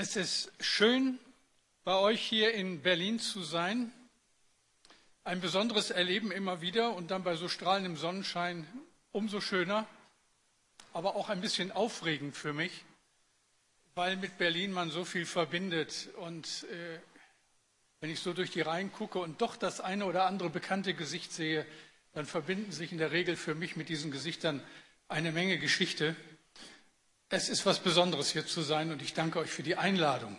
Es ist schön, bei euch hier in Berlin zu sein. Ein besonderes Erleben immer wieder und dann bei so strahlendem Sonnenschein umso schöner, aber auch ein bisschen aufregend für mich, weil mit Berlin man so viel verbindet. Und äh, wenn ich so durch die Reihen gucke und doch das eine oder andere bekannte Gesicht sehe, dann verbinden sich in der Regel für mich mit diesen Gesichtern eine Menge Geschichte. Es ist was Besonderes hier zu sein und ich danke euch für die Einladung.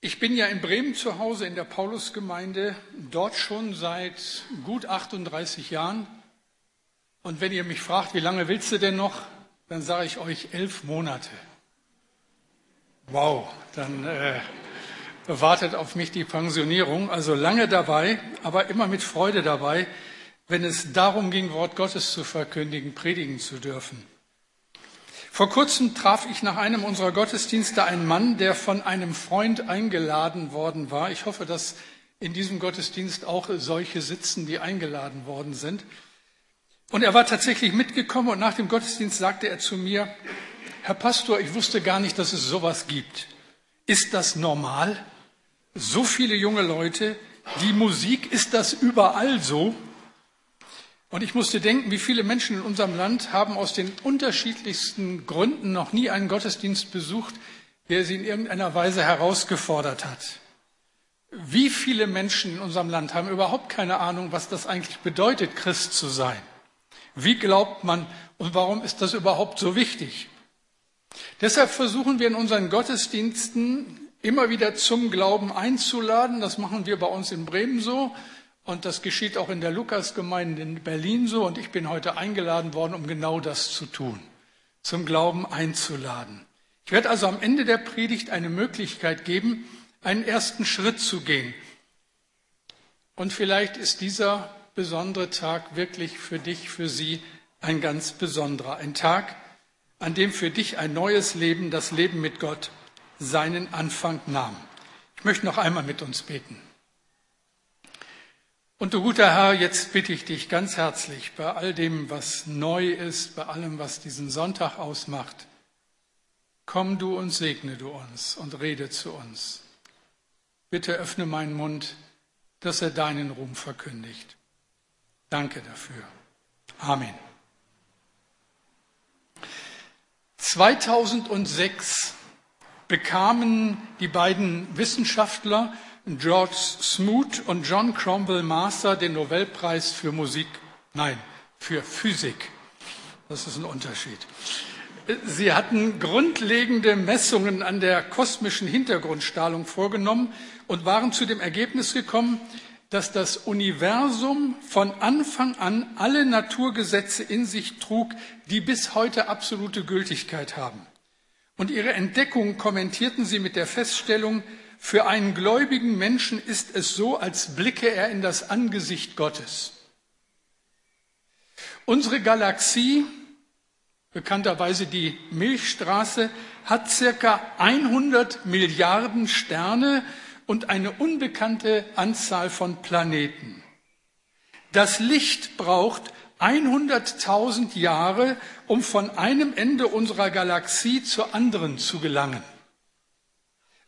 Ich bin ja in Bremen zu Hause in der Paulusgemeinde, dort schon seit gut 38 Jahren. Und wenn ihr mich fragt, wie lange willst du denn noch, dann sage ich euch elf Monate. Wow, dann äh, wartet auf mich die Pensionierung. Also lange dabei, aber immer mit Freude dabei, wenn es darum ging, Wort Gottes zu verkündigen, predigen zu dürfen. Vor kurzem traf ich nach einem unserer Gottesdienste einen Mann, der von einem Freund eingeladen worden war. Ich hoffe, dass in diesem Gottesdienst auch solche sitzen, die eingeladen worden sind. Und er war tatsächlich mitgekommen und nach dem Gottesdienst sagte er zu mir, Herr Pastor, ich wusste gar nicht, dass es sowas gibt. Ist das normal? So viele junge Leute, die Musik, ist das überall so? Und ich musste denken, wie viele Menschen in unserem Land haben aus den unterschiedlichsten Gründen noch nie einen Gottesdienst besucht, der sie in irgendeiner Weise herausgefordert hat. Wie viele Menschen in unserem Land haben überhaupt keine Ahnung, was das eigentlich bedeutet, Christ zu sein? Wie glaubt man und warum ist das überhaupt so wichtig? Deshalb versuchen wir in unseren Gottesdiensten immer wieder zum Glauben einzuladen. Das machen wir bei uns in Bremen so. Und das geschieht auch in der Lukasgemeinde in Berlin so. Und ich bin heute eingeladen worden, um genau das zu tun, zum Glauben einzuladen. Ich werde also am Ende der Predigt eine Möglichkeit geben, einen ersten Schritt zu gehen. Und vielleicht ist dieser besondere Tag wirklich für dich, für sie ein ganz besonderer. Ein Tag, an dem für dich ein neues Leben, das Leben mit Gott, seinen Anfang nahm. Ich möchte noch einmal mit uns beten. Und du guter Herr, jetzt bitte ich dich ganz herzlich bei all dem, was neu ist, bei allem, was diesen Sonntag ausmacht, komm du und segne du uns und rede zu uns. Bitte öffne meinen Mund, dass er deinen Ruhm verkündigt. Danke dafür. Amen. 2006 bekamen die beiden Wissenschaftler George Smoot und John Cromwell Master den Nobelpreis für Musik, nein, für Physik. Das ist ein Unterschied. Sie hatten grundlegende Messungen an der kosmischen Hintergrundstrahlung vorgenommen und waren zu dem Ergebnis gekommen, dass das Universum von Anfang an alle Naturgesetze in sich trug, die bis heute absolute Gültigkeit haben. Und ihre Entdeckung kommentierten sie mit der Feststellung, für einen gläubigen Menschen ist es so, als blicke er in das Angesicht Gottes. Unsere Galaxie, bekannterweise die Milchstraße, hat circa 100 Milliarden Sterne und eine unbekannte Anzahl von Planeten. Das Licht braucht 100.000 Jahre, um von einem Ende unserer Galaxie zur anderen zu gelangen.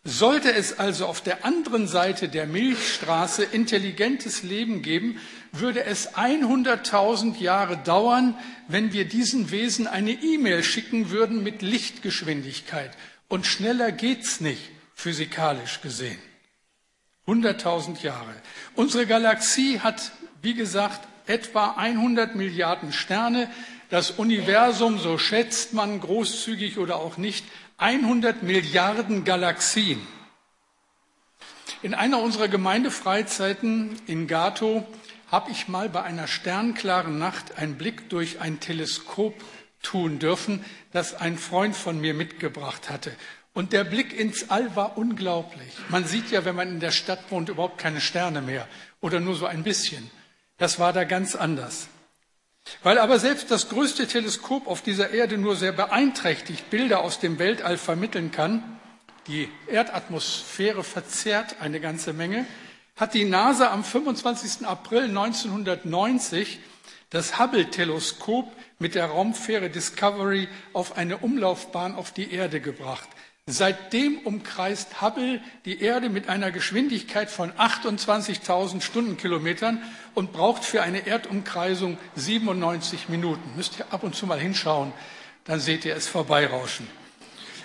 Sollte es also auf der anderen Seite der Milchstraße intelligentes Leben geben, würde es 100.000 Jahre dauern, wenn wir diesen Wesen eine E-Mail schicken würden mit Lichtgeschwindigkeit. Und schneller geht's nicht, physikalisch gesehen. 100.000 Jahre. Unsere Galaxie hat, wie gesagt, etwa 100 Milliarden Sterne. Das Universum, so schätzt man großzügig oder auch nicht, 100 Milliarden Galaxien. In einer unserer Gemeindefreizeiten in Gato habe ich mal bei einer sternklaren Nacht einen Blick durch ein Teleskop tun dürfen, das ein Freund von mir mitgebracht hatte. Und der Blick ins All war unglaublich. Man sieht ja, wenn man in der Stadt wohnt, überhaupt keine Sterne mehr oder nur so ein bisschen. Das war da ganz anders. Weil aber selbst das größte Teleskop auf dieser Erde nur sehr beeinträchtigt Bilder aus dem Weltall vermitteln kann, die Erdatmosphäre verzerrt eine ganze Menge, hat die NASA am 25. April 1990 das Hubble-Teleskop mit der Raumfähre Discovery auf eine Umlaufbahn auf die Erde gebracht. Seitdem umkreist Hubble die Erde mit einer Geschwindigkeit von 28.000 Stundenkilometern und braucht für eine Erdumkreisung 97 Minuten. Müsst ihr ab und zu mal hinschauen, dann seht ihr es vorbeirauschen.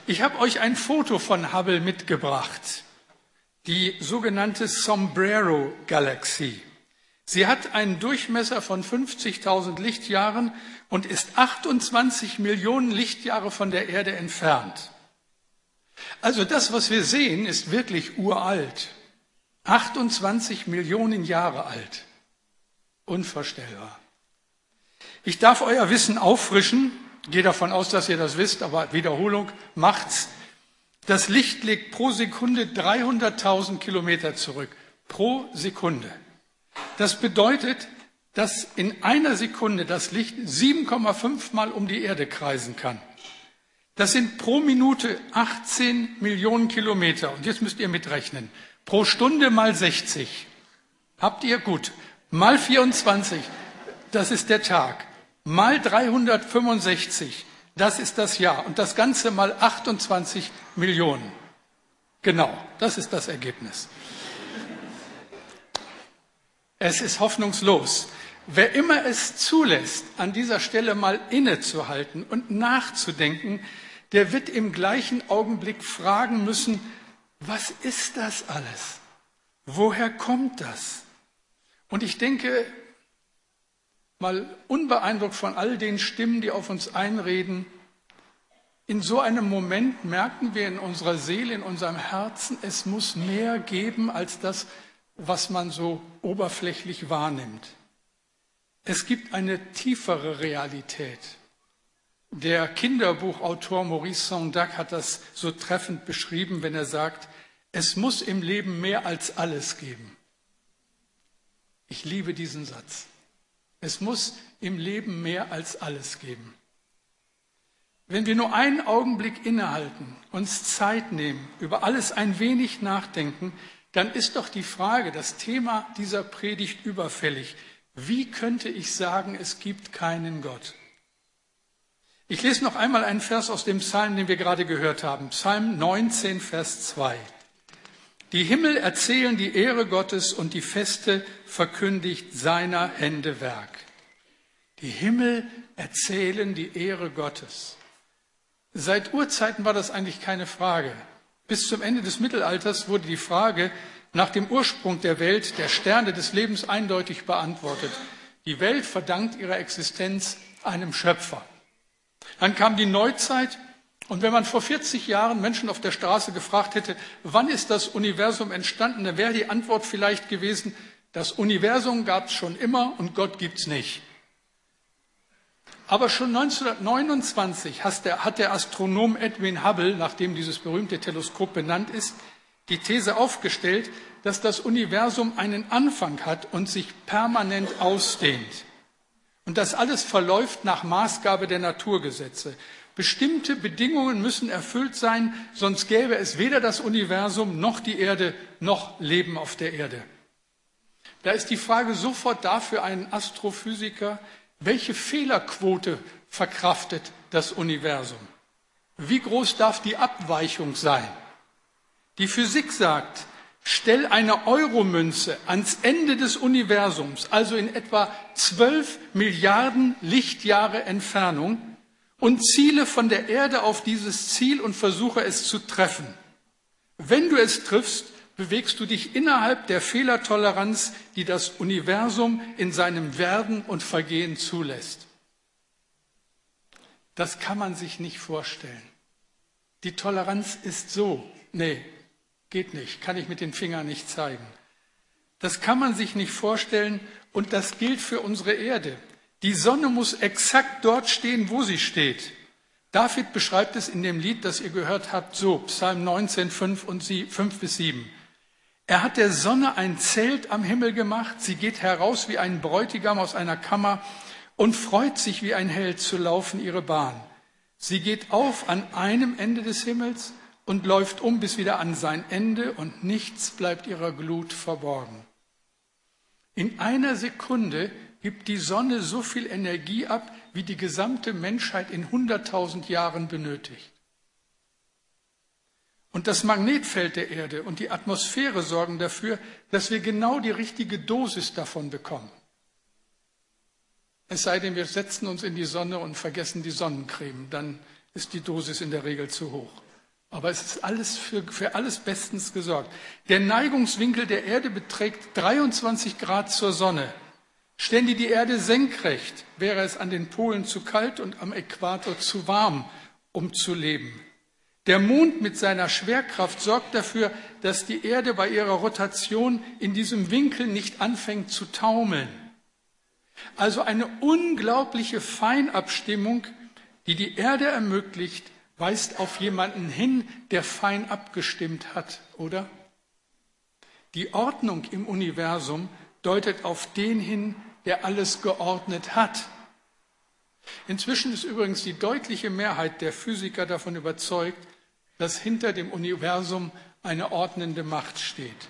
Ich habe euch ein Foto von Hubble mitgebracht, die sogenannte Sombrero Galaxie. Sie hat einen Durchmesser von 50.000 Lichtjahren und ist 28 Millionen Lichtjahre von der Erde entfernt. Also das, was wir sehen, ist wirklich uralt. 28 Millionen Jahre alt. Unvorstellbar. Ich darf euer Wissen auffrischen. Gehe davon aus, dass ihr das wisst, aber Wiederholung macht's. Das Licht legt pro Sekunde 300.000 Kilometer zurück. Pro Sekunde. Das bedeutet, dass in einer Sekunde das Licht 7,5 Mal um die Erde kreisen kann. Das sind pro Minute 18 Millionen Kilometer. Und jetzt müsst ihr mitrechnen. Pro Stunde mal 60. Habt ihr gut. Mal 24. Das ist der Tag. Mal 365. Das ist das Jahr. Und das Ganze mal 28 Millionen. Genau. Das ist das Ergebnis. Es ist hoffnungslos. Wer immer es zulässt, an dieser Stelle mal innezuhalten und nachzudenken, der wird im gleichen Augenblick fragen müssen, was ist das alles? Woher kommt das? Und ich denke, mal unbeeindruckt von all den Stimmen, die auf uns einreden, in so einem Moment merken wir in unserer Seele, in unserem Herzen, es muss mehr geben als das, was man so oberflächlich wahrnimmt. Es gibt eine tiefere Realität. Der Kinderbuchautor Maurice Sondac hat das so treffend beschrieben, wenn er sagt, es muss im Leben mehr als alles geben. Ich liebe diesen Satz. Es muss im Leben mehr als alles geben. Wenn wir nur einen Augenblick innehalten, uns Zeit nehmen, über alles ein wenig nachdenken, dann ist doch die Frage, das Thema dieser Predigt überfällig. Wie könnte ich sagen, es gibt keinen Gott? Ich lese noch einmal einen Vers aus dem Psalm, den wir gerade gehört haben. Psalm 19, Vers 2. Die Himmel erzählen die Ehre Gottes und die Feste verkündigt seiner Hände Werk. Die Himmel erzählen die Ehre Gottes. Seit Urzeiten war das eigentlich keine Frage. Bis zum Ende des Mittelalters wurde die Frage nach dem Ursprung der Welt, der Sterne des Lebens eindeutig beantwortet. Die Welt verdankt ihre Existenz einem Schöpfer. Dann kam die Neuzeit und wenn man vor 40 Jahren Menschen auf der Straße gefragt hätte, wann ist das Universum entstanden, dann wäre die Antwort vielleicht gewesen, das Universum gab es schon immer und Gott gibt es nicht. Aber schon 1929 hat der Astronom Edwin Hubble, nachdem dieses berühmte Teleskop benannt ist, die These aufgestellt, dass das Universum einen Anfang hat und sich permanent ausdehnt. Und das alles verläuft nach Maßgabe der Naturgesetze. Bestimmte Bedingungen müssen erfüllt sein, sonst gäbe es weder das Universum noch die Erde noch Leben auf der Erde. Da ist die Frage sofort da für einen Astrophysiker, welche Fehlerquote verkraftet das Universum? Wie groß darf die Abweichung sein? Die Physik sagt, Stell eine Euromünze ans Ende des Universums, also in etwa zwölf Milliarden Lichtjahre Entfernung, und ziele von der Erde auf dieses Ziel und versuche es zu treffen. Wenn du es triffst, bewegst du dich innerhalb der Fehlertoleranz, die das Universum in seinem Werden und Vergehen zulässt. Das kann man sich nicht vorstellen. Die Toleranz ist so, nee, Geht nicht, kann ich mit den Fingern nicht zeigen. Das kann man sich nicht vorstellen und das gilt für unsere Erde. Die Sonne muss exakt dort stehen, wo sie steht. David beschreibt es in dem Lied, das ihr gehört habt, so, Psalm 19, 5, und 5 bis 7. Er hat der Sonne ein Zelt am Himmel gemacht, sie geht heraus wie ein Bräutigam aus einer Kammer und freut sich wie ein Held zu laufen ihre Bahn. Sie geht auf an einem Ende des Himmels und läuft um bis wieder an sein Ende und nichts bleibt ihrer Glut verborgen. In einer Sekunde gibt die Sonne so viel Energie ab, wie die gesamte Menschheit in 100.000 Jahren benötigt. Und das Magnetfeld der Erde und die Atmosphäre sorgen dafür, dass wir genau die richtige Dosis davon bekommen. Es sei denn, wir setzen uns in die Sonne und vergessen die Sonnencreme, dann ist die Dosis in der Regel zu hoch. Aber es ist alles für, für alles bestens gesorgt. Der Neigungswinkel der Erde beträgt 23 Grad zur Sonne. Stände die Erde senkrecht, wäre es an den Polen zu kalt und am Äquator zu warm, um zu leben. Der Mond mit seiner Schwerkraft sorgt dafür, dass die Erde bei ihrer Rotation in diesem Winkel nicht anfängt zu taumeln. Also eine unglaubliche Feinabstimmung, die die Erde ermöglicht, weist auf jemanden hin, der fein abgestimmt hat, oder? Die Ordnung im Universum deutet auf den hin, der alles geordnet hat. Inzwischen ist übrigens die deutliche Mehrheit der Physiker davon überzeugt, dass hinter dem Universum eine ordnende Macht steht.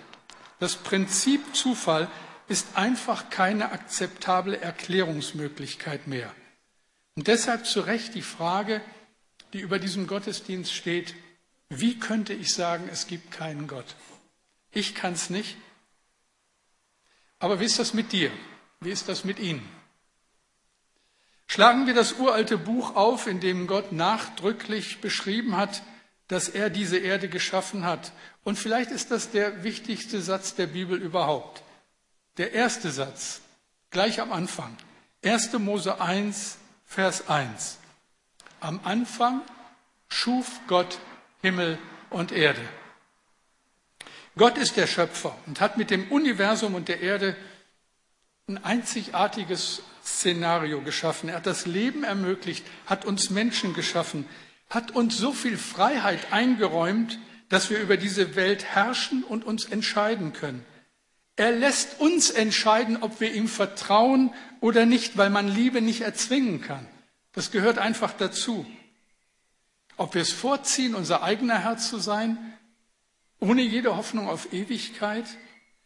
Das Prinzip Zufall ist einfach keine akzeptable Erklärungsmöglichkeit mehr. Und deshalb zu Recht die Frage, die über diesem Gottesdienst steht, wie könnte ich sagen, es gibt keinen Gott? Ich kann es nicht. Aber wie ist das mit dir? Wie ist das mit Ihnen? Schlagen wir das uralte Buch auf, in dem Gott nachdrücklich beschrieben hat, dass er diese Erde geschaffen hat. Und vielleicht ist das der wichtigste Satz der Bibel überhaupt. Der erste Satz, gleich am Anfang. 1. Mose 1, Vers 1. Am Anfang schuf Gott Himmel und Erde. Gott ist der Schöpfer und hat mit dem Universum und der Erde ein einzigartiges Szenario geschaffen. Er hat das Leben ermöglicht, hat uns Menschen geschaffen, hat uns so viel Freiheit eingeräumt, dass wir über diese Welt herrschen und uns entscheiden können. Er lässt uns entscheiden, ob wir ihm vertrauen oder nicht, weil man Liebe nicht erzwingen kann. Das gehört einfach dazu. Ob wir es vorziehen, unser eigener Herr zu sein, ohne jede Hoffnung auf Ewigkeit,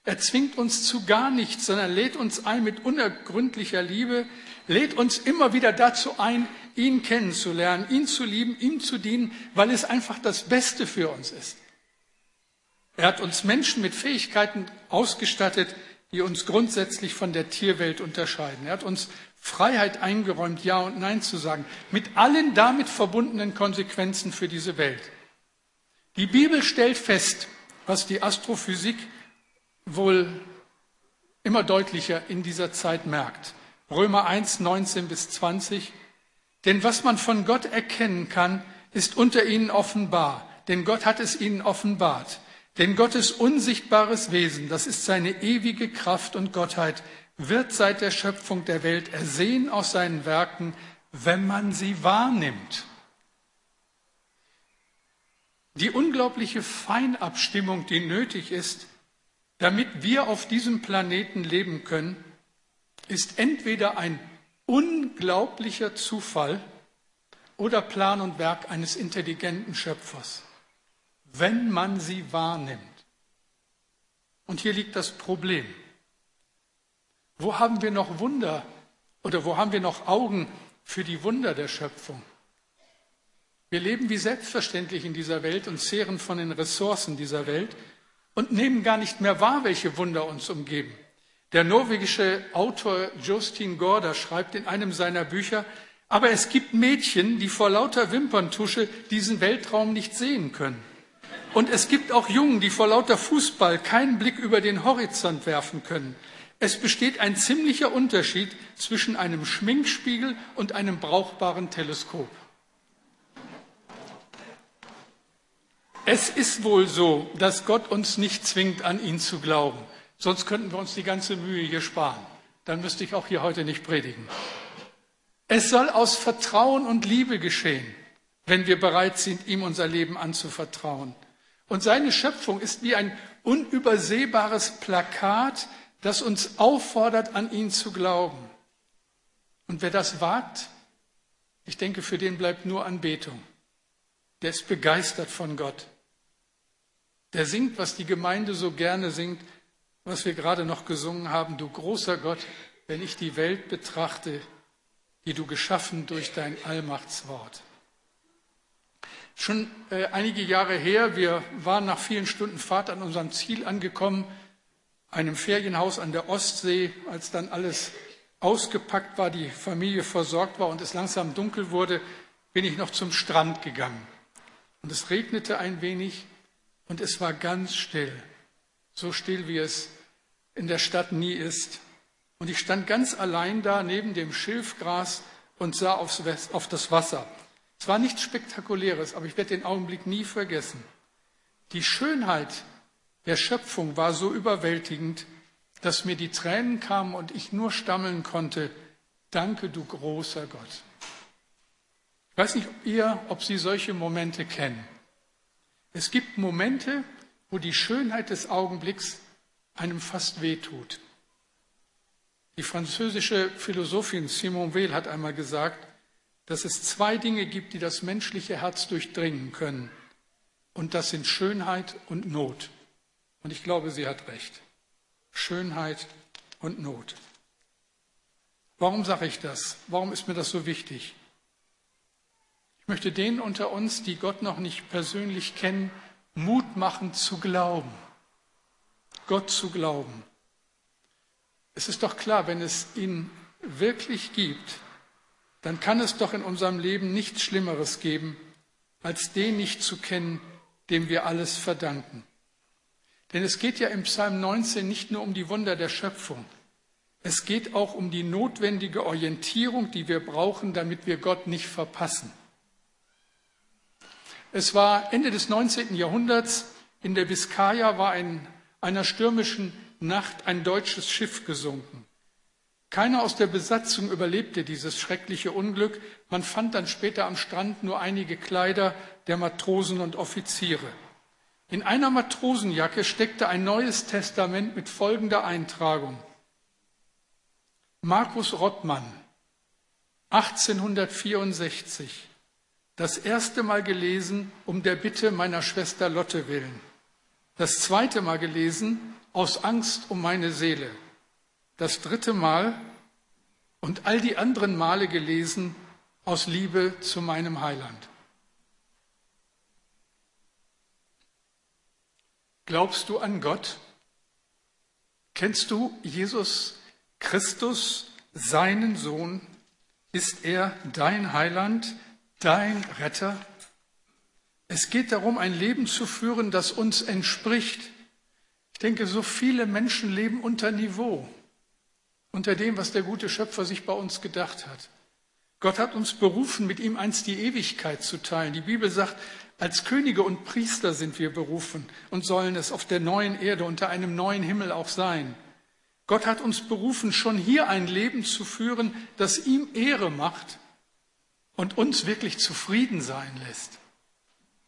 er zwingt uns zu gar nichts, sondern lädt uns ein mit unergründlicher Liebe, lädt uns immer wieder dazu ein, ihn kennenzulernen, ihn zu lieben, ihm zu dienen, weil es einfach das Beste für uns ist. Er hat uns Menschen mit Fähigkeiten ausgestattet, die uns grundsätzlich von der Tierwelt unterscheiden. Er hat uns Freiheit eingeräumt, Ja und Nein zu sagen, mit allen damit verbundenen Konsequenzen für diese Welt. Die Bibel stellt fest, was die Astrophysik wohl immer deutlicher in dieser Zeit merkt. Römer 1, 19 bis 20. Denn was man von Gott erkennen kann, ist unter ihnen offenbar. Denn Gott hat es ihnen offenbart. Denn Gottes unsichtbares Wesen, das ist seine ewige Kraft und Gottheit, wird seit der Schöpfung der Welt ersehen aus seinen Werken, wenn man sie wahrnimmt. Die unglaubliche Feinabstimmung, die nötig ist, damit wir auf diesem Planeten leben können, ist entweder ein unglaublicher Zufall oder Plan und Werk eines intelligenten Schöpfers, wenn man sie wahrnimmt. Und hier liegt das Problem. Wo haben wir noch Wunder oder wo haben wir noch Augen für die Wunder der Schöpfung? Wir leben wie selbstverständlich in dieser Welt und zehren von den Ressourcen dieser Welt und nehmen gar nicht mehr wahr, welche Wunder uns umgeben. Der norwegische Autor Justin Gorda schreibt in einem seiner Bücher, aber es gibt Mädchen, die vor lauter Wimperntusche diesen Weltraum nicht sehen können. Und es gibt auch Jungen, die vor lauter Fußball keinen Blick über den Horizont werfen können. Es besteht ein ziemlicher Unterschied zwischen einem Schminkspiegel und einem brauchbaren Teleskop. Es ist wohl so, dass Gott uns nicht zwingt, an ihn zu glauben. Sonst könnten wir uns die ganze Mühe hier sparen. Dann müsste ich auch hier heute nicht predigen. Es soll aus Vertrauen und Liebe geschehen, wenn wir bereit sind, ihm unser Leben anzuvertrauen. Und seine Schöpfung ist wie ein unübersehbares Plakat, das uns auffordert, an ihn zu glauben. Und wer das wagt, ich denke, für den bleibt nur Anbetung. Der ist begeistert von Gott der singt, was die Gemeinde so gerne singt, was wir gerade noch gesungen haben, du großer Gott, wenn ich die Welt betrachte, die du geschaffen durch dein Allmachtswort. Schon äh, einige Jahre her, wir waren nach vielen Stunden Fahrt an unserem Ziel angekommen, einem Ferienhaus an der Ostsee, als dann alles ausgepackt war, die Familie versorgt war und es langsam dunkel wurde, bin ich noch zum Strand gegangen. Und es regnete ein wenig und es war ganz still, so still wie es in der Stadt nie ist. Und ich stand ganz allein da neben dem Schilfgras und sah aufs, auf das Wasser. Es war nichts Spektakuläres, aber ich werde den Augenblick nie vergessen. Die Schönheit der Schöpfung war so überwältigend, dass mir die Tränen kamen und ich nur stammeln konnte, danke du großer Gott. Ich weiß nicht, ob ihr, ob Sie solche Momente kennen. Es gibt Momente, wo die Schönheit des Augenblicks einem fast wehtut. Die französische Philosophin Simone Weil hat einmal gesagt, dass es zwei Dinge gibt, die das menschliche Herz durchdringen können. Und das sind Schönheit und Not. Und ich glaube, sie hat recht. Schönheit und Not. Warum sage ich das? Warum ist mir das so wichtig? Ich möchte denen unter uns, die Gott noch nicht persönlich kennen, Mut machen zu glauben. Gott zu glauben. Es ist doch klar, wenn es ihn wirklich gibt, dann kann es doch in unserem Leben nichts Schlimmeres geben, als den nicht zu kennen, dem wir alles verdanken. Denn es geht ja im Psalm 19 nicht nur um die Wunder der Schöpfung, es geht auch um die notwendige Orientierung, die wir brauchen, damit wir Gott nicht verpassen. Es war Ende des 19. Jahrhunderts, in der Biskaya war in einer stürmischen Nacht ein deutsches Schiff gesunken. Keiner aus der Besatzung überlebte dieses schreckliche Unglück. Man fand dann später am Strand nur einige Kleider der Matrosen und Offiziere. In einer Matrosenjacke steckte ein neues Testament mit folgender Eintragung. Markus Rottmann, 1864, das erste Mal gelesen um der Bitte meiner Schwester Lotte willen. Das zweite Mal gelesen aus Angst um meine Seele. Das dritte Mal und all die anderen Male gelesen aus Liebe zu meinem Heiland. Glaubst du an Gott? Kennst du Jesus Christus, seinen Sohn? Ist er dein Heiland, dein Retter? Es geht darum, ein Leben zu führen, das uns entspricht. Ich denke, so viele Menschen leben unter Niveau, unter dem, was der gute Schöpfer sich bei uns gedacht hat. Gott hat uns berufen, mit ihm einst die Ewigkeit zu teilen. Die Bibel sagt, als Könige und Priester sind wir berufen und sollen es auf der neuen Erde unter einem neuen Himmel auch sein. Gott hat uns berufen, schon hier ein Leben zu führen, das ihm Ehre macht und uns wirklich zufrieden sein lässt.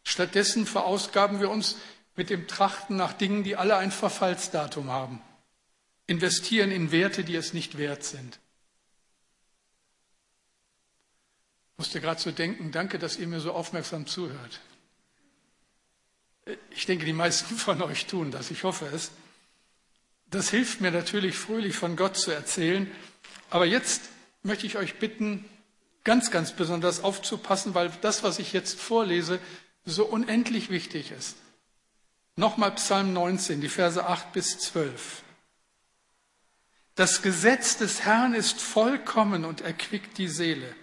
Stattdessen verausgaben wir uns mit dem Trachten nach Dingen, die alle ein Verfallsdatum haben, investieren in Werte, die es nicht wert sind. Ich musste gerade so denken, danke, dass ihr mir so aufmerksam zuhört. Ich denke, die meisten von euch tun das, ich hoffe es. Das hilft mir natürlich fröhlich von Gott zu erzählen. Aber jetzt möchte ich euch bitten, ganz, ganz besonders aufzupassen, weil das, was ich jetzt vorlese, so unendlich wichtig ist. Nochmal Psalm 19, die Verse 8 bis 12. Das Gesetz des Herrn ist vollkommen und erquickt die Seele.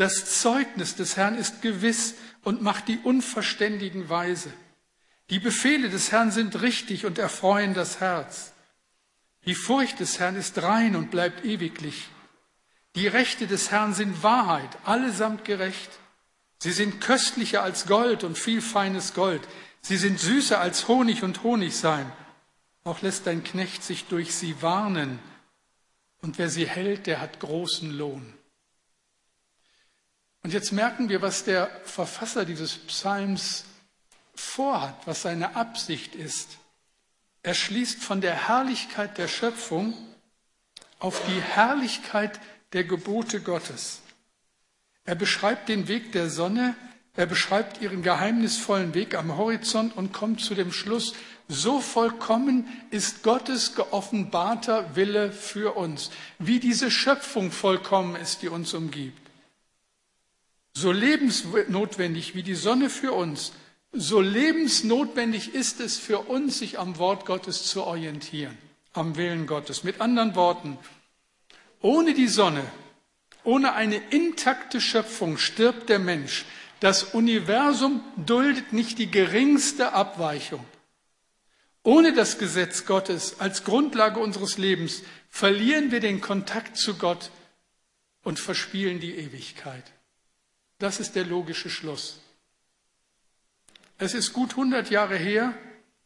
Das Zeugnis des Herrn ist gewiss und macht die Unverständigen weise. Die Befehle des Herrn sind richtig und erfreuen das Herz. Die Furcht des Herrn ist rein und bleibt ewiglich. Die Rechte des Herrn sind Wahrheit, allesamt gerecht. Sie sind köstlicher als Gold und viel feines Gold. Sie sind süßer als Honig und Honig sein. Auch lässt dein Knecht sich durch sie warnen. Und wer sie hält, der hat großen Lohn. Und jetzt merken wir, was der Verfasser dieses Psalms vorhat, was seine Absicht ist. Er schließt von der Herrlichkeit der Schöpfung auf die Herrlichkeit der Gebote Gottes. Er beschreibt den Weg der Sonne, er beschreibt ihren geheimnisvollen Weg am Horizont und kommt zu dem Schluss, so vollkommen ist Gottes geoffenbarter Wille für uns, wie diese Schöpfung vollkommen ist, die uns umgibt. So lebensnotwendig wie die Sonne für uns, so lebensnotwendig ist es für uns, sich am Wort Gottes zu orientieren, am Willen Gottes. Mit anderen Worten, ohne die Sonne, ohne eine intakte Schöpfung stirbt der Mensch. Das Universum duldet nicht die geringste Abweichung. Ohne das Gesetz Gottes als Grundlage unseres Lebens verlieren wir den Kontakt zu Gott und verspielen die Ewigkeit. Das ist der logische Schluss. Es ist gut 100 Jahre her,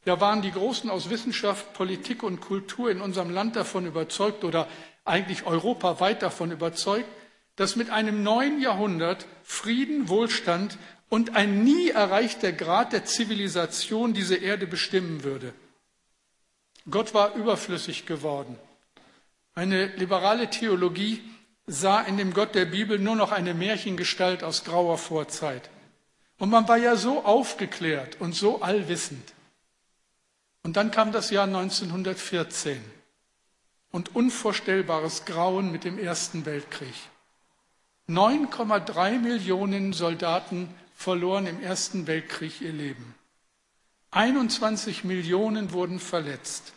da waren die Großen aus Wissenschaft, Politik und Kultur in unserem Land davon überzeugt oder eigentlich europaweit davon überzeugt, dass mit einem neuen Jahrhundert Frieden, Wohlstand und ein nie erreichter Grad der Zivilisation diese Erde bestimmen würde. Gott war überflüssig geworden. Eine liberale Theologie sah in dem Gott der Bibel nur noch eine Märchengestalt aus grauer Vorzeit. Und man war ja so aufgeklärt und so allwissend. Und dann kam das Jahr 1914 und unvorstellbares Grauen mit dem Ersten Weltkrieg. 9,3 Millionen Soldaten verloren im Ersten Weltkrieg ihr Leben. 21 Millionen wurden verletzt.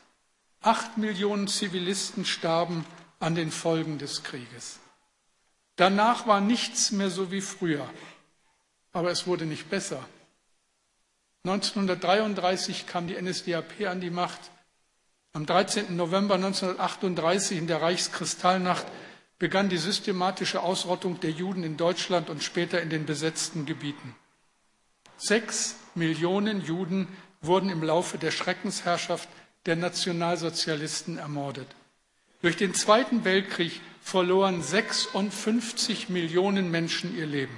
8 Millionen Zivilisten starben an den Folgen des Krieges. Danach war nichts mehr so wie früher, aber es wurde nicht besser. 1933 kam die NSDAP an die Macht. Am 13. November 1938 in der Reichskristallnacht begann die systematische Ausrottung der Juden in Deutschland und später in den besetzten Gebieten. Sechs Millionen Juden wurden im Laufe der Schreckensherrschaft der Nationalsozialisten ermordet. Durch den Zweiten Weltkrieg verloren 56 Millionen Menschen ihr Leben.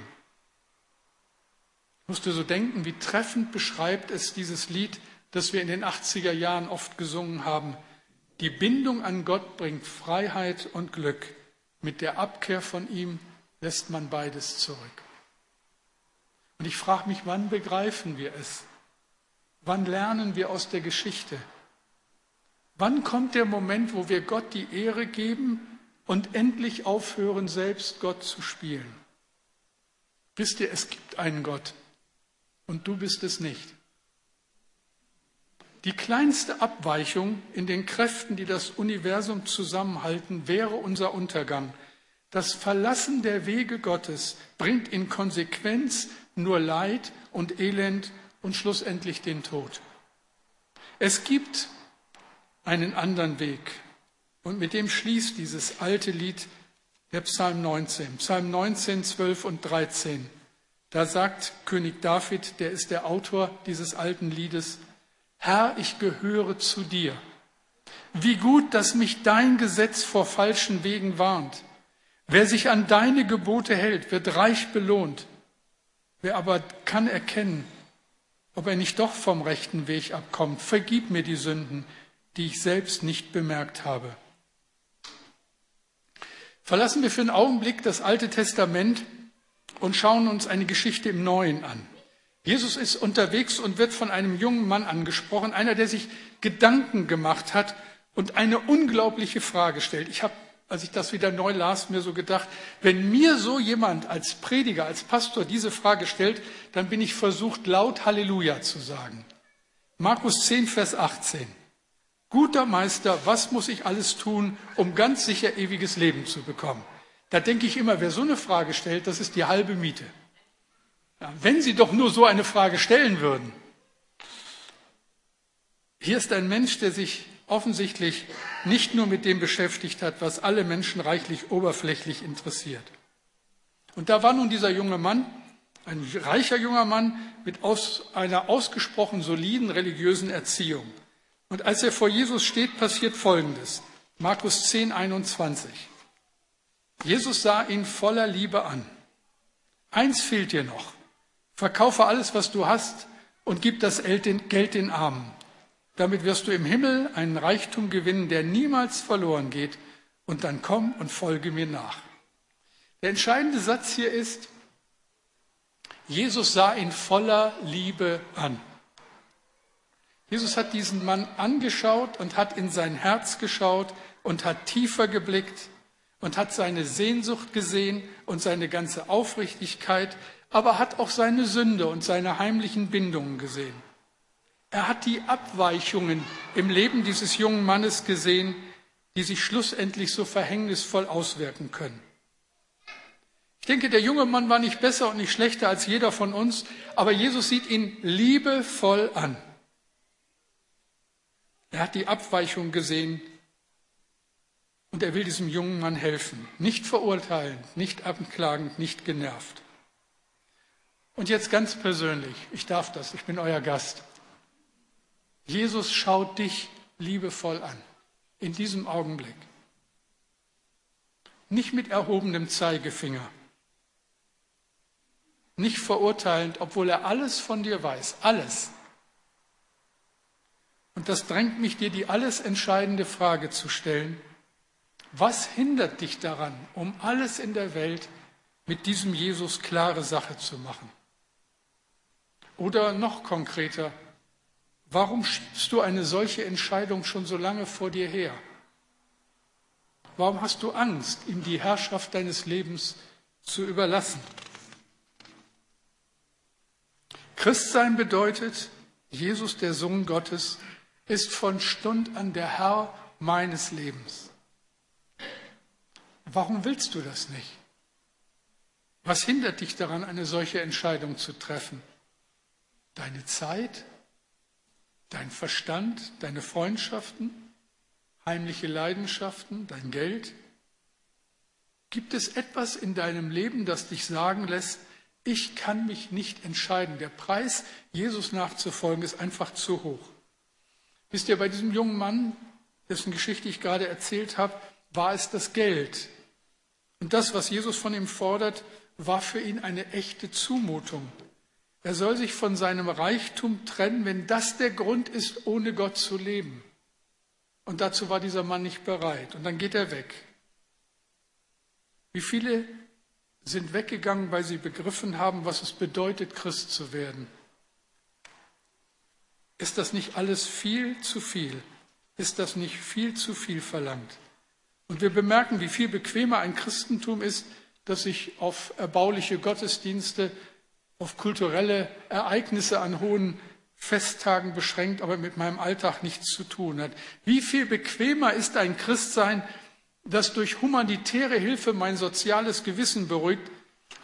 Ich musste so denken, wie treffend beschreibt es dieses Lied, das wir in den 80er Jahren oft gesungen haben. Die Bindung an Gott bringt Freiheit und Glück. Mit der Abkehr von ihm lässt man beides zurück. Und ich frage mich, wann begreifen wir es? Wann lernen wir aus der Geschichte? Wann kommt der Moment, wo wir Gott die Ehre geben und endlich aufhören, selbst Gott zu spielen? Wisst ihr, es gibt einen Gott und du bist es nicht. Die kleinste Abweichung in den Kräften, die das Universum zusammenhalten, wäre unser Untergang. Das Verlassen der Wege Gottes bringt in Konsequenz nur Leid und Elend und schlussendlich den Tod. Es gibt einen anderen Weg. Und mit dem schließt dieses alte Lied der Psalm 19. Psalm 19, 12 und 13. Da sagt König David, der ist der Autor dieses alten Liedes, Herr, ich gehöre zu dir. Wie gut, dass mich dein Gesetz vor falschen Wegen warnt. Wer sich an deine Gebote hält, wird reich belohnt. Wer aber kann erkennen, ob er nicht doch vom rechten Weg abkommt, vergib mir die Sünden, die ich selbst nicht bemerkt habe. Verlassen wir für einen Augenblick das Alte Testament und schauen uns eine Geschichte im Neuen an. Jesus ist unterwegs und wird von einem jungen Mann angesprochen, einer, der sich Gedanken gemacht hat und eine unglaubliche Frage stellt. Ich habe, als ich das wieder neu las, mir so gedacht, wenn mir so jemand als Prediger, als Pastor diese Frage stellt, dann bin ich versucht, laut Halleluja zu sagen. Markus 10, Vers 18. Guter Meister, was muss ich alles tun, um ganz sicher ewiges Leben zu bekommen? Da denke ich immer, wer so eine Frage stellt, das ist die halbe Miete. Ja, wenn Sie doch nur so eine Frage stellen würden. Hier ist ein Mensch, der sich offensichtlich nicht nur mit dem beschäftigt hat, was alle Menschen reichlich oberflächlich interessiert. Und da war nun dieser junge Mann, ein reicher junger Mann mit aus, einer ausgesprochen soliden religiösen Erziehung. Und als er vor Jesus steht, passiert Folgendes. Markus 10, 21. Jesus sah ihn voller Liebe an. Eins fehlt dir noch. Verkaufe alles, was du hast und gib das Geld den Armen. Damit wirst du im Himmel einen Reichtum gewinnen, der niemals verloren geht. Und dann komm und folge mir nach. Der entscheidende Satz hier ist, Jesus sah ihn voller Liebe an. Jesus hat diesen Mann angeschaut und hat in sein Herz geschaut und hat tiefer geblickt und hat seine Sehnsucht gesehen und seine ganze Aufrichtigkeit, aber hat auch seine Sünde und seine heimlichen Bindungen gesehen. Er hat die Abweichungen im Leben dieses jungen Mannes gesehen, die sich schlussendlich so verhängnisvoll auswirken können. Ich denke, der junge Mann war nicht besser und nicht schlechter als jeder von uns, aber Jesus sieht ihn liebevoll an. Er hat die Abweichung gesehen und er will diesem jungen Mann helfen. Nicht verurteilend, nicht anklagend, nicht genervt. Und jetzt ganz persönlich, ich darf das, ich bin euer Gast. Jesus schaut dich liebevoll an, in diesem Augenblick. Nicht mit erhobenem Zeigefinger, nicht verurteilend, obwohl er alles von dir weiß, alles. Und das drängt mich, dir die alles entscheidende Frage zu stellen. Was hindert dich daran, um alles in der Welt mit diesem Jesus klare Sache zu machen? Oder noch konkreter, warum schiebst du eine solche Entscheidung schon so lange vor dir her? Warum hast du Angst, ihm die Herrschaft deines Lebens zu überlassen? Christsein bedeutet, Jesus, der Sohn Gottes, ist von Stund an der Herr meines Lebens. Warum willst du das nicht? Was hindert dich daran, eine solche Entscheidung zu treffen? Deine Zeit, dein Verstand, deine Freundschaften, heimliche Leidenschaften, dein Geld? Gibt es etwas in deinem Leben, das dich sagen lässt, ich kann mich nicht entscheiden. Der Preis, Jesus nachzufolgen, ist einfach zu hoch. Wisst ihr, bei diesem jungen Mann, dessen Geschichte ich gerade erzählt habe, war es das Geld. Und das, was Jesus von ihm fordert, war für ihn eine echte Zumutung. Er soll sich von seinem Reichtum trennen, wenn das der Grund ist, ohne Gott zu leben. Und dazu war dieser Mann nicht bereit. Und dann geht er weg. Wie viele sind weggegangen, weil sie begriffen haben, was es bedeutet, Christ zu werden. Ist das nicht alles viel zu viel? Ist das nicht viel zu viel verlangt? Und wir bemerken, wie viel bequemer ein Christentum ist, das sich auf erbauliche Gottesdienste, auf kulturelle Ereignisse an hohen Festtagen beschränkt, aber mit meinem Alltag nichts zu tun hat. Wie viel bequemer ist ein Christsein, das durch humanitäre Hilfe mein soziales Gewissen beruhigt,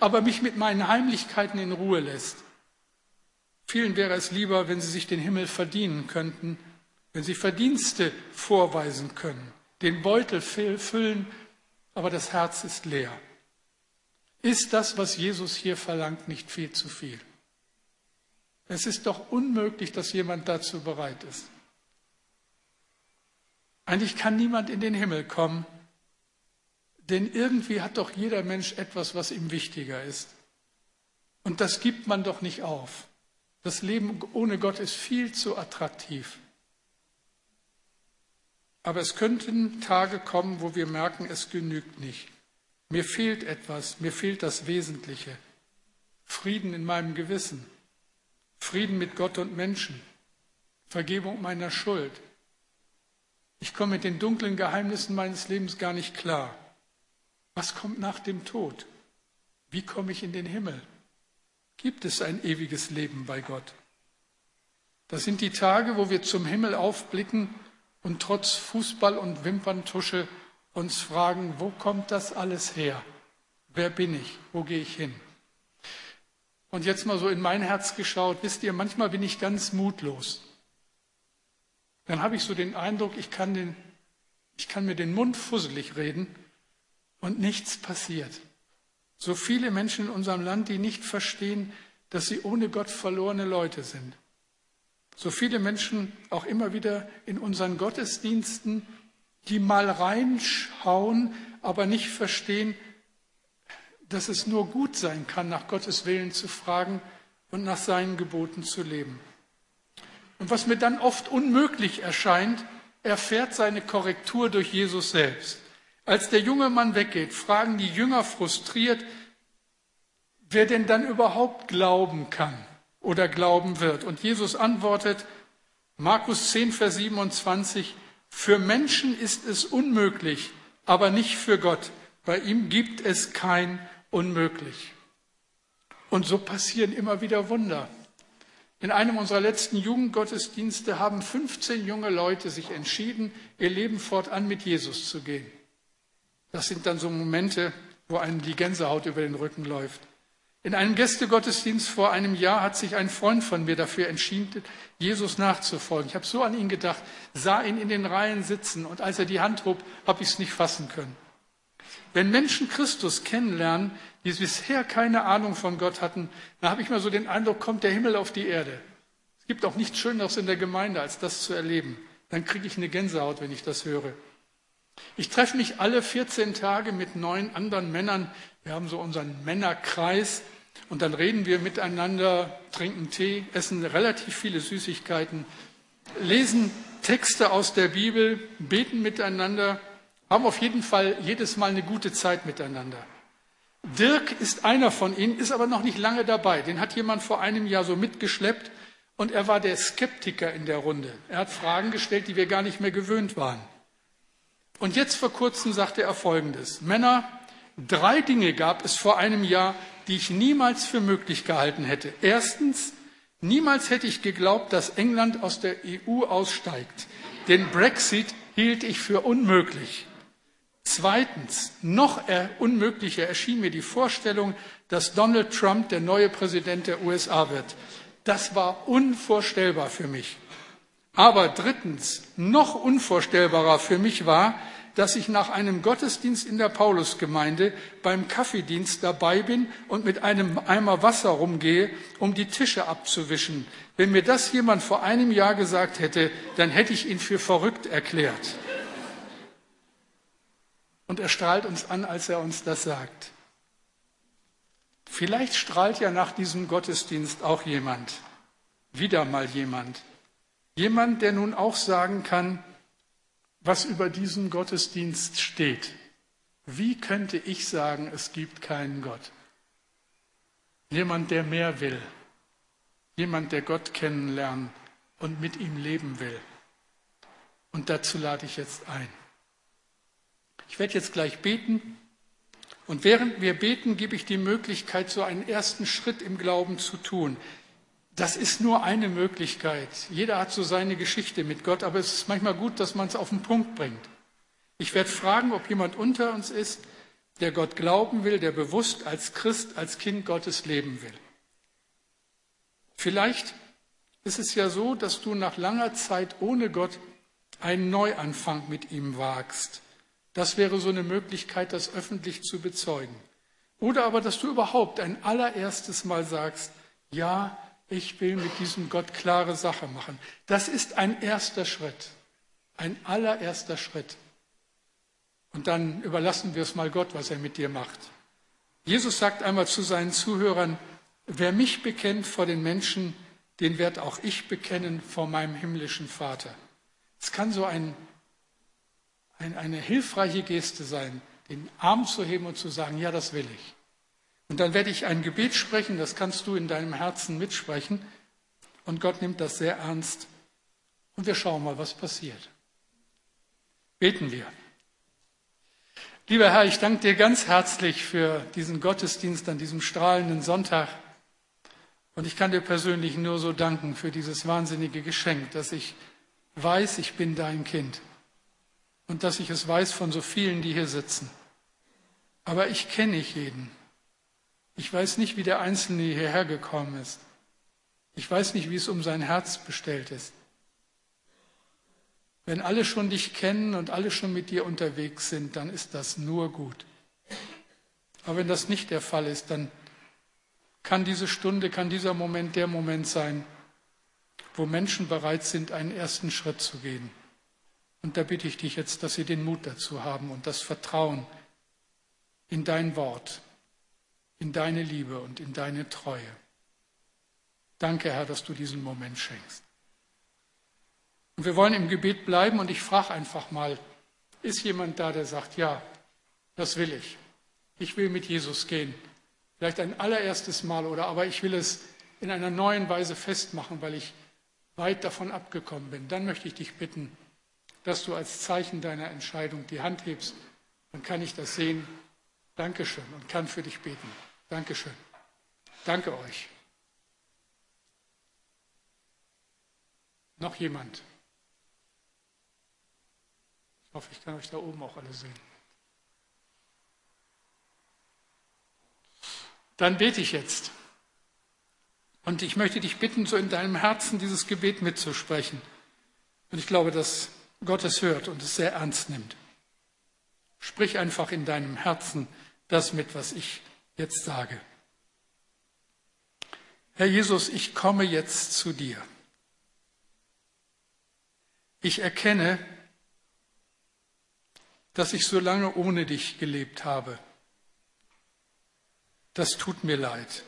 aber mich mit meinen Heimlichkeiten in Ruhe lässt. Vielen wäre es lieber, wenn sie sich den Himmel verdienen könnten, wenn sie Verdienste vorweisen können, den Beutel füllen, aber das Herz ist leer. Ist das, was Jesus hier verlangt, nicht viel zu viel? Es ist doch unmöglich, dass jemand dazu bereit ist. Eigentlich kann niemand in den Himmel kommen, denn irgendwie hat doch jeder Mensch etwas, was ihm wichtiger ist. Und das gibt man doch nicht auf. Das Leben ohne Gott ist viel zu attraktiv. Aber es könnten Tage kommen, wo wir merken, es genügt nicht. Mir fehlt etwas, mir fehlt das Wesentliche. Frieden in meinem Gewissen, Frieden mit Gott und Menschen, Vergebung meiner Schuld. Ich komme mit den dunklen Geheimnissen meines Lebens gar nicht klar. Was kommt nach dem Tod? Wie komme ich in den Himmel? Gibt es ein ewiges Leben bei Gott? Das sind die Tage, wo wir zum Himmel aufblicken und trotz Fußball und Wimperntusche uns fragen, wo kommt das alles her? Wer bin ich? Wo gehe ich hin? Und jetzt mal so in mein Herz geschaut, wisst ihr, manchmal bin ich ganz mutlos. Dann habe ich so den Eindruck, ich kann, den, ich kann mir den Mund fusselig reden und nichts passiert. So viele Menschen in unserem Land, die nicht verstehen, dass sie ohne Gott verlorene Leute sind. So viele Menschen auch immer wieder in unseren Gottesdiensten, die mal reinschauen, aber nicht verstehen, dass es nur gut sein kann, nach Gottes Willen zu fragen und nach seinen Geboten zu leben. Und was mir dann oft unmöglich erscheint, erfährt seine Korrektur durch Jesus selbst. Als der junge Mann weggeht, fragen die Jünger frustriert, wer denn dann überhaupt glauben kann oder glauben wird. Und Jesus antwortet, Markus 10, Vers 27, für Menschen ist es unmöglich, aber nicht für Gott, Bei ihm gibt es kein Unmöglich. Und so passieren immer wieder Wunder. In einem unserer letzten Jugendgottesdienste haben 15 junge Leute sich entschieden, ihr Leben fortan mit Jesus zu gehen. Das sind dann so Momente, wo einem die Gänsehaut über den Rücken läuft. In einem Gästegottesdienst vor einem Jahr hat sich ein Freund von mir dafür entschieden, Jesus nachzufolgen. Ich habe so an ihn gedacht, sah ihn in den Reihen sitzen und als er die Hand hob, habe ich es nicht fassen können. Wenn Menschen Christus kennenlernen, die bisher keine Ahnung von Gott hatten, dann habe ich mal so den Eindruck, kommt der Himmel auf die Erde. Es gibt auch nichts Schöneres in der Gemeinde, als das zu erleben. Dann kriege ich eine Gänsehaut, wenn ich das höre. Ich treffe mich alle 14 Tage mit neun anderen Männern. Wir haben so unseren Männerkreis und dann reden wir miteinander, trinken Tee, essen relativ viele Süßigkeiten, lesen Texte aus der Bibel, beten miteinander, haben auf jeden Fall jedes Mal eine gute Zeit miteinander. Dirk ist einer von ihnen, ist aber noch nicht lange dabei. Den hat jemand vor einem Jahr so mitgeschleppt und er war der Skeptiker in der Runde. Er hat Fragen gestellt, die wir gar nicht mehr gewöhnt waren. Und jetzt vor kurzem sagte er Folgendes. Männer, drei Dinge gab es vor einem Jahr, die ich niemals für möglich gehalten hätte. Erstens, niemals hätte ich geglaubt, dass England aus der EU aussteigt. Den Brexit hielt ich für unmöglich. Zweitens, noch unmöglicher erschien mir die Vorstellung, dass Donald Trump der neue Präsident der USA wird. Das war unvorstellbar für mich. Aber drittens, noch unvorstellbarer für mich war, dass ich nach einem Gottesdienst in der Paulusgemeinde beim Kaffeedienst dabei bin und mit einem Eimer Wasser rumgehe, um die Tische abzuwischen. Wenn mir das jemand vor einem Jahr gesagt hätte, dann hätte ich ihn für verrückt erklärt. Und er strahlt uns an, als er uns das sagt. Vielleicht strahlt ja nach diesem Gottesdienst auch jemand, wieder mal jemand. Jemand, der nun auch sagen kann, was über diesen Gottesdienst steht. Wie könnte ich sagen, es gibt keinen Gott? Jemand, der mehr will. Jemand, der Gott kennenlernen und mit ihm leben will. Und dazu lade ich jetzt ein. Ich werde jetzt gleich beten. Und während wir beten, gebe ich die Möglichkeit, so einen ersten Schritt im Glauben zu tun. Das ist nur eine Möglichkeit. Jeder hat so seine Geschichte mit Gott, aber es ist manchmal gut, dass man es auf den Punkt bringt. Ich werde fragen, ob jemand unter uns ist, der Gott glauben will, der bewusst als Christ, als Kind Gottes leben will. Vielleicht ist es ja so, dass du nach langer Zeit ohne Gott einen Neuanfang mit ihm wagst. Das wäre so eine Möglichkeit, das öffentlich zu bezeugen. Oder aber, dass du überhaupt ein allererstes Mal sagst, ja, ich will mit diesem Gott klare Sache machen. Das ist ein erster Schritt, ein allererster Schritt. Und dann überlassen wir es mal Gott, was er mit dir macht. Jesus sagt einmal zu seinen Zuhörern, wer mich bekennt vor den Menschen, den werde auch ich bekennen vor meinem himmlischen Vater. Es kann so ein ein, eine hilfreiche Geste sein, den Arm zu heben und zu sagen, ja, das will ich. Und dann werde ich ein Gebet sprechen, das kannst du in deinem Herzen mitsprechen. Und Gott nimmt das sehr ernst. Und wir schauen mal, was passiert. Beten wir. Lieber Herr, ich danke dir ganz herzlich für diesen Gottesdienst an diesem strahlenden Sonntag. Und ich kann dir persönlich nur so danken für dieses wahnsinnige Geschenk, dass ich weiß, ich bin dein Kind und dass ich es weiß von so vielen, die hier sitzen. Aber ich kenne nicht jeden. Ich weiß nicht, wie der Einzelne hierher gekommen ist. Ich weiß nicht, wie es um sein Herz bestellt ist. Wenn alle schon dich kennen und alle schon mit dir unterwegs sind, dann ist das nur gut. Aber wenn das nicht der Fall ist, dann kann diese Stunde, kann dieser Moment der Moment sein, wo Menschen bereit sind, einen ersten Schritt zu gehen. Und da bitte ich dich jetzt, dass sie den Mut dazu haben und das Vertrauen in dein Wort, in deine Liebe und in deine Treue. Danke, Herr, dass du diesen Moment schenkst. Und wir wollen im Gebet bleiben und ich frage einfach mal, ist jemand da, der sagt, ja, das will ich. Ich will mit Jesus gehen. Vielleicht ein allererstes Mal oder aber ich will es in einer neuen Weise festmachen, weil ich weit davon abgekommen bin. Dann möchte ich dich bitten, dass du als Zeichen deiner Entscheidung die Hand hebst, dann kann ich das sehen Dankeschön und kann für dich beten. Dankeschön. Danke euch. Noch jemand? Ich hoffe, ich kann euch da oben auch alle sehen. Dann bete ich jetzt. Und ich möchte dich bitten, so in deinem Herzen dieses Gebet mitzusprechen. Und ich glaube, dass Gott es hört und es sehr ernst nimmt. Sprich einfach in deinem Herzen das mit, was ich jetzt sage. Herr Jesus, ich komme jetzt zu dir. Ich erkenne, dass ich so lange ohne dich gelebt habe. Das tut mir leid.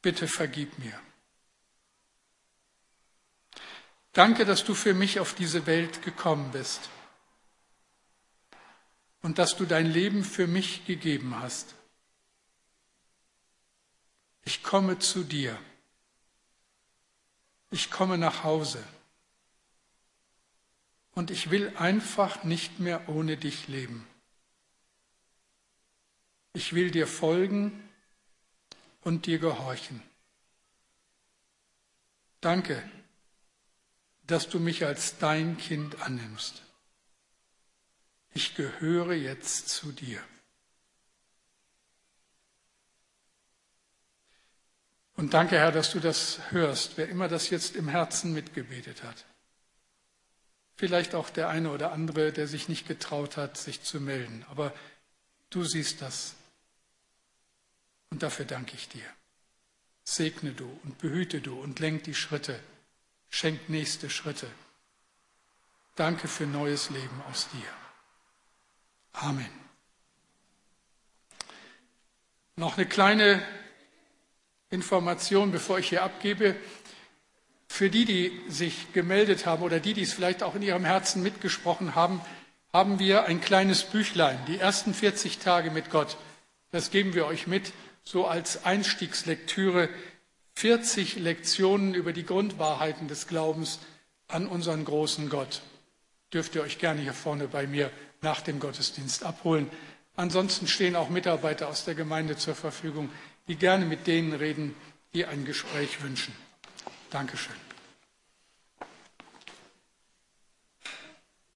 Bitte vergib mir. Danke, dass du für mich auf diese Welt gekommen bist und dass du dein Leben für mich gegeben hast. Ich komme zu dir. Ich komme nach Hause. Und ich will einfach nicht mehr ohne dich leben. Ich will dir folgen und dir gehorchen. Danke, dass du mich als dein Kind annimmst ich gehöre jetzt zu dir. Und danke, Herr, dass du das hörst, wer immer das jetzt im Herzen mitgebetet hat. Vielleicht auch der eine oder andere, der sich nicht getraut hat, sich zu melden. Aber du siehst das. Und dafür danke ich dir. Segne du und behüte du und lenk die Schritte. Schenk nächste Schritte. Danke für neues Leben aus dir. Amen. Noch eine kleine Information, bevor ich hier abgebe. Für die, die sich gemeldet haben oder die, die es vielleicht auch in ihrem Herzen mitgesprochen haben, haben wir ein kleines Büchlein, die ersten 40 Tage mit Gott. Das geben wir euch mit, so als Einstiegslektüre. 40 Lektionen über die Grundwahrheiten des Glaubens an unseren großen Gott. Dürft ihr euch gerne hier vorne bei mir nach dem Gottesdienst abholen. Ansonsten stehen auch Mitarbeiter aus der Gemeinde zur Verfügung, die gerne mit denen reden, die ein Gespräch wünschen. Dankeschön.